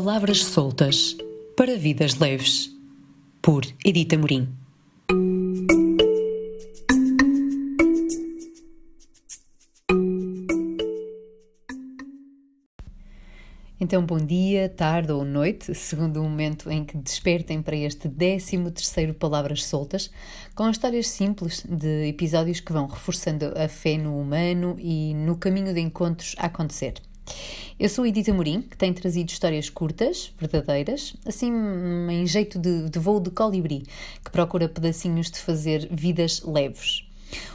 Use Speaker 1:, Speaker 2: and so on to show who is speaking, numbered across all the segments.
Speaker 1: Palavras soltas para vidas leves, por Edita Morim. Então, bom dia, tarde ou noite, segundo o momento em que despertem para este 13 terceiro Palavras Soltas, com histórias simples de episódios que vão reforçando a fé no humano e no caminho de encontros a acontecer. Eu sou Edita Morim, que tem trazido histórias curtas, verdadeiras, assim em jeito de, de voo de colibri, que procura pedacinhos de fazer vidas leves.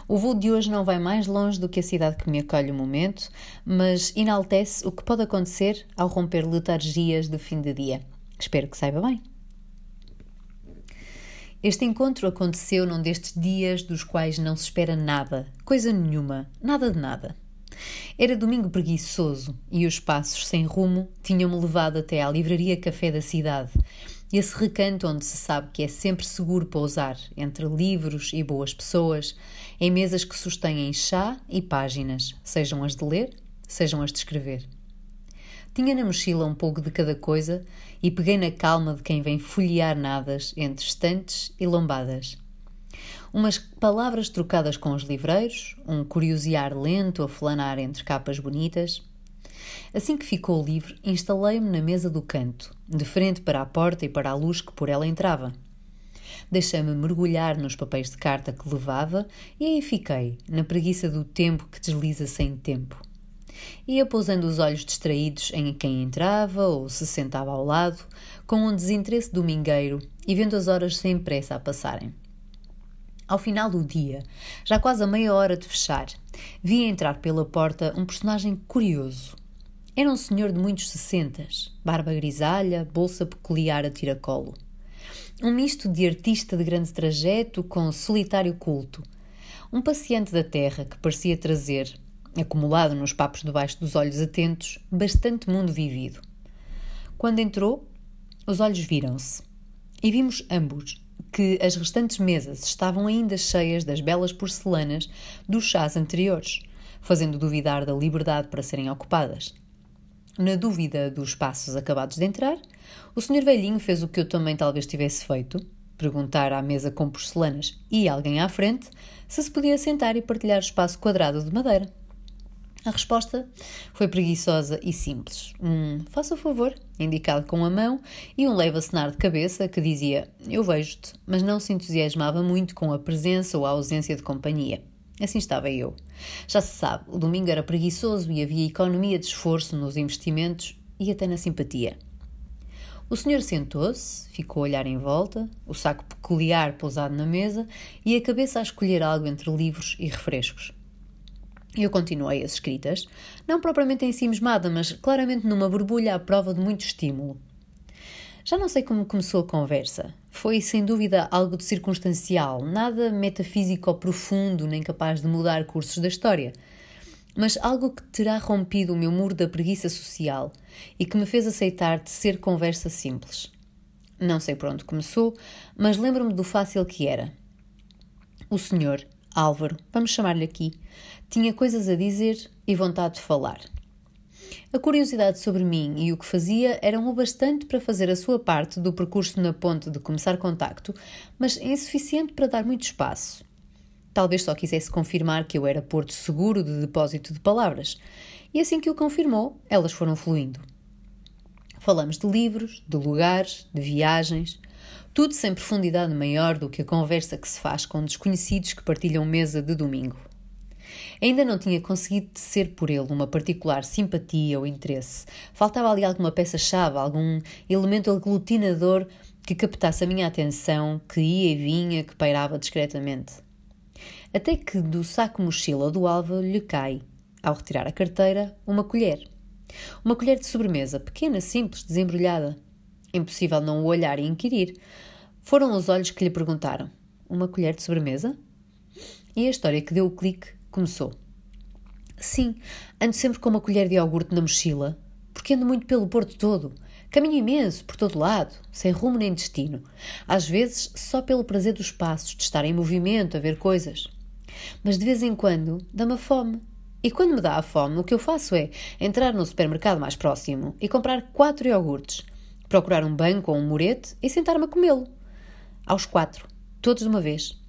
Speaker 1: O voo de hoje não vai mais longe do que a cidade que me acolhe o momento, mas enaltece o que pode acontecer ao romper letargias de fim de dia. Espero que saiba bem. Este encontro aconteceu num destes dias dos quais não se espera nada, coisa nenhuma, nada de nada. Era domingo preguiçoso e os passos sem rumo tinham-me levado até à livraria café da cidade, esse recanto onde se sabe que é sempre seguro pousar, entre livros e boas pessoas, em mesas que sustêm chá e páginas, sejam as de ler, sejam as de escrever. Tinha na mochila um pouco de cada coisa e peguei na calma de quem vem folhear nadas entre estantes e lombadas umas palavras trocadas com os livreiros, um curiosear lento a flanar entre capas bonitas. Assim que ficou livre, instalei-me na mesa do canto, de frente para a porta e para a luz que por ela entrava. Deixei-me mergulhar nos papéis de carta que levava e aí fiquei, na preguiça do tempo que desliza sem tempo. Ia pousando os olhos distraídos em quem entrava ou se sentava ao lado, com um desinteresse domingueiro e vendo as horas sem pressa a passarem. Ao final do dia, já quase a meia hora de fechar, vi entrar pela porta um personagem curioso. Era um senhor de muitos sessentas, barba grisalha, bolsa peculiar a tiracolo. Um misto de artista de grande trajeto com solitário culto. Um paciente da terra que parecia trazer, acumulado nos papos debaixo dos olhos atentos, bastante mundo vivido. Quando entrou, os olhos viram-se. E vimos ambos, que as restantes mesas estavam ainda cheias das belas porcelanas dos chás anteriores, fazendo duvidar da liberdade para serem ocupadas. Na dúvida dos passos acabados de entrar, o senhor velhinho fez o que eu também talvez tivesse feito, perguntar à mesa com porcelanas e alguém à frente se se podia sentar e partilhar o espaço quadrado de madeira. A resposta foi preguiçosa e simples. Um faça o favor, indicado com a mão, e um leve acenar de cabeça que dizia eu vejo-te, mas não se entusiasmava muito com a presença ou a ausência de companhia. Assim estava eu. Já se sabe, o domingo era preguiçoso e havia economia de esforço nos investimentos e até na simpatia. O senhor sentou-se, ficou a olhar em volta, o saco peculiar pousado na mesa e a cabeça a escolher algo entre livros e refrescos. Eu continuei as escritas, não propriamente ensimismada, mas claramente numa borbulha à prova de muito estímulo. Já não sei como começou a conversa. Foi, sem dúvida, algo de circunstancial, nada metafísico ou profundo, nem capaz de mudar cursos da história. Mas algo que terá rompido o meu muro da preguiça social e que me fez aceitar de ser conversa simples. Não sei por onde começou, mas lembro-me do fácil que era. O senhor, Álvaro, vamos chamar-lhe aqui, tinha coisas a dizer e vontade de falar. A curiosidade sobre mim e o que fazia eram o bastante para fazer a sua parte do percurso na ponte de começar contacto, mas insuficiente para dar muito espaço. Talvez só quisesse confirmar que eu era porto seguro de depósito de palavras, e assim que o confirmou, elas foram fluindo. Falamos de livros, de lugares, de viagens, tudo sem profundidade maior do que a conversa que se faz com desconhecidos que partilham mesa de domingo. Ainda não tinha conseguido tecer por ele uma particular simpatia ou interesse. Faltava ali alguma peça-chave, algum elemento aglutinador que captasse a minha atenção, que ia e vinha, que pairava discretamente. Até que do saco mochila do Alva lhe cai, ao retirar a carteira, uma colher. Uma colher de sobremesa, pequena, simples, desembrulhada. Impossível não o olhar e inquirir. Foram os olhos que lhe perguntaram: Uma colher de sobremesa? E a história que deu o clique Começou. Sim, ando sempre com uma colher de iogurte na mochila, porque ando muito pelo Porto todo. Caminho imenso, por todo lado, sem rumo nem destino. Às vezes, só pelo prazer dos passos, de estar em movimento, a ver coisas. Mas de vez em quando, dá-me fome. E quando me dá a fome, o que eu faço é entrar no supermercado mais próximo e comprar quatro iogurtes. procurar um banco ou um murete e sentar-me a comê-lo. Aos quatro, todos de uma vez.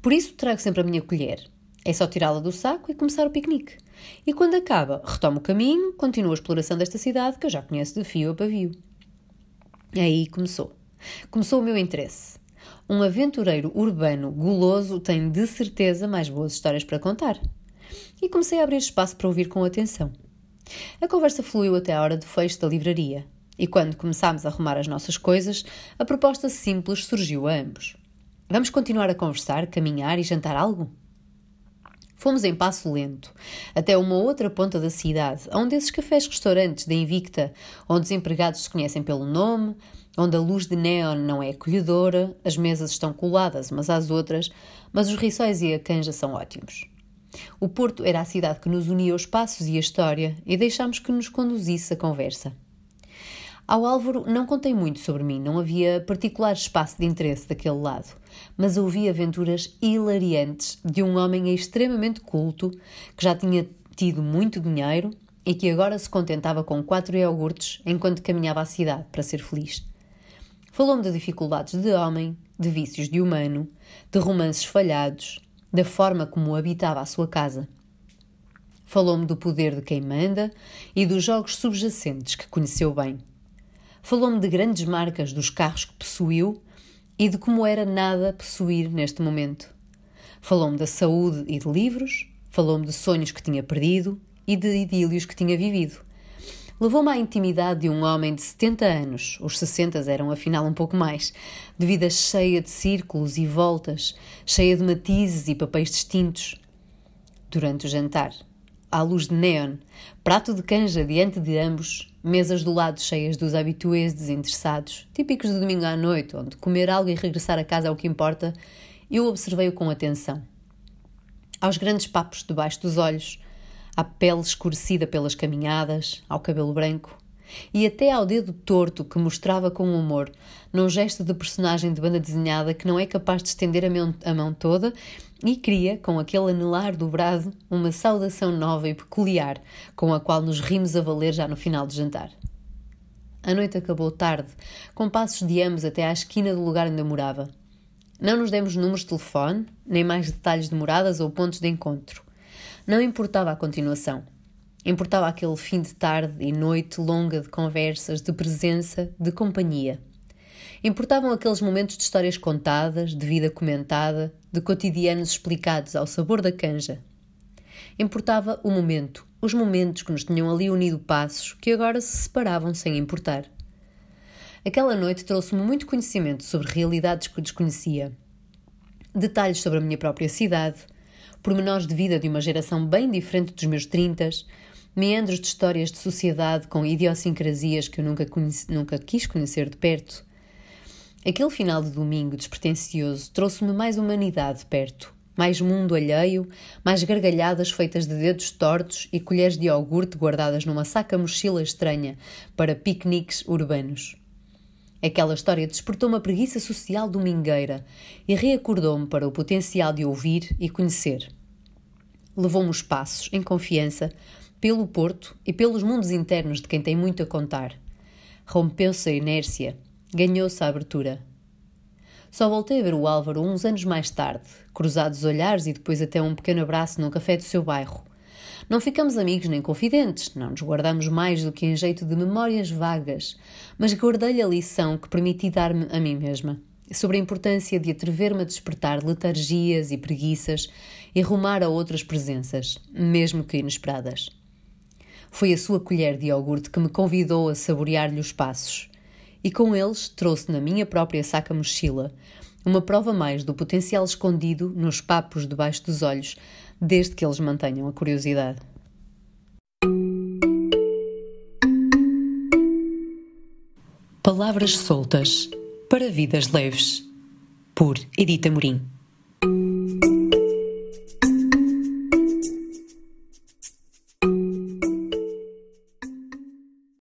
Speaker 1: Por isso trago sempre a minha colher. É só tirá-la do saco e começar o piquenique. E quando acaba, retomo o caminho, continuo a exploração desta cidade que eu já conheço de fio a pavio. Aí começou. Começou o meu interesse. Um aventureiro urbano guloso tem de certeza mais boas histórias para contar. E comecei a abrir espaço para ouvir com atenção. A conversa fluiu até a hora de fecho da livraria. E quando começámos a arrumar as nossas coisas, a proposta simples surgiu a ambos. Vamos continuar a conversar, caminhar e jantar algo? Fomos em passo lento, até uma outra ponta da cidade, a um desses cafés-restaurantes da Invicta, onde os empregados se conhecem pelo nome, onde a luz de neon não é acolhedora, as mesas estão coladas umas às outras, mas os riçóis e a canja são ótimos. O Porto era a cidade que nos unia os passos e a história, e deixámos que nos conduzisse a conversa. Ao Álvaro não contei muito sobre mim, não havia particular espaço de interesse daquele lado, mas ouvi aventuras hilariantes de um homem extremamente culto, que já tinha tido muito dinheiro e que agora se contentava com quatro iogurtes enquanto caminhava à cidade para ser feliz. Falou-me de dificuldades de homem, de vícios de humano, de romances falhados, da forma como habitava a sua casa. Falou-me do poder de quem manda e dos jogos subjacentes que conheceu bem. Falou-me de grandes marcas dos carros que possuiu e de como era nada possuir neste momento. Falou-me da saúde e de livros, falou-me de sonhos que tinha perdido e de idílios que tinha vivido. Levou-me à intimidade de um homem de 70 anos, os 60 eram afinal um pouco mais, de vida cheia de círculos e voltas, cheia de matizes e papéis distintos. Durante o jantar, à luz de neon, prato de canja diante de ambos, mesas do lado cheias dos habituês desinteressados, típicos de domingo à noite, onde comer algo e regressar a casa é o que importa, eu observei-o com atenção. Aos grandes papos debaixo dos olhos, à pele escurecida pelas caminhadas, ao cabelo branco, e até ao dedo torto que mostrava com humor, num gesto de personagem de banda desenhada que não é capaz de estender a mão, a mão toda e cria, com aquele anelar dobrado, uma saudação nova e peculiar, com a qual nos rimos a valer já no final do jantar. A noite acabou tarde, com passos de ambos até à esquina do lugar onde eu morava. Não nos demos números de telefone, nem mais detalhes de moradas ou pontos de encontro. Não importava a continuação. Importava aquele fim de tarde e noite longa de conversas, de presença, de companhia. Importavam aqueles momentos de histórias contadas, de vida comentada, de cotidianos explicados ao sabor da canja. Importava o momento, os momentos que nos tinham ali unido passos, que agora se separavam sem importar. Aquela noite trouxe-me muito conhecimento sobre realidades que desconhecia. Detalhes sobre a minha própria cidade, pormenores de vida de uma geração bem diferente dos meus trintas, meandros de histórias de sociedade com idiosincrasias que eu nunca, conheci, nunca quis conhecer de perto. Aquele final de domingo despretensioso trouxe-me mais humanidade perto, mais mundo alheio, mais gargalhadas feitas de dedos tortos e colheres de iogurte guardadas numa saca-mochila estranha para piqueniques urbanos. Aquela história despertou uma preguiça social domingueira e reacordou-me para o potencial de ouvir e conhecer. Levou-me os passos, em confiança, pelo Porto e pelos mundos internos de quem tem muito a contar. Rompeu-se a inércia, ganhou-se a abertura. Só voltei a ver o Álvaro uns anos mais tarde, cruzados olhares e depois até um pequeno abraço num café do seu bairro. Não ficamos amigos nem confidentes, não nos guardamos mais do que em jeito de memórias vagas, mas guardei-lhe a lição que permiti dar-me a mim mesma sobre a importância de atrever-me a despertar letargias e preguiças e rumar a outras presenças, mesmo que inesperadas. Foi a sua colher de iogurte que me convidou a saborear-lhe os passos. E com eles trouxe na minha própria saca-mochila uma prova mais do potencial escondido nos papos debaixo dos olhos, desde que eles mantenham a curiosidade. Palavras soltas para vidas leves, por Edita Morim.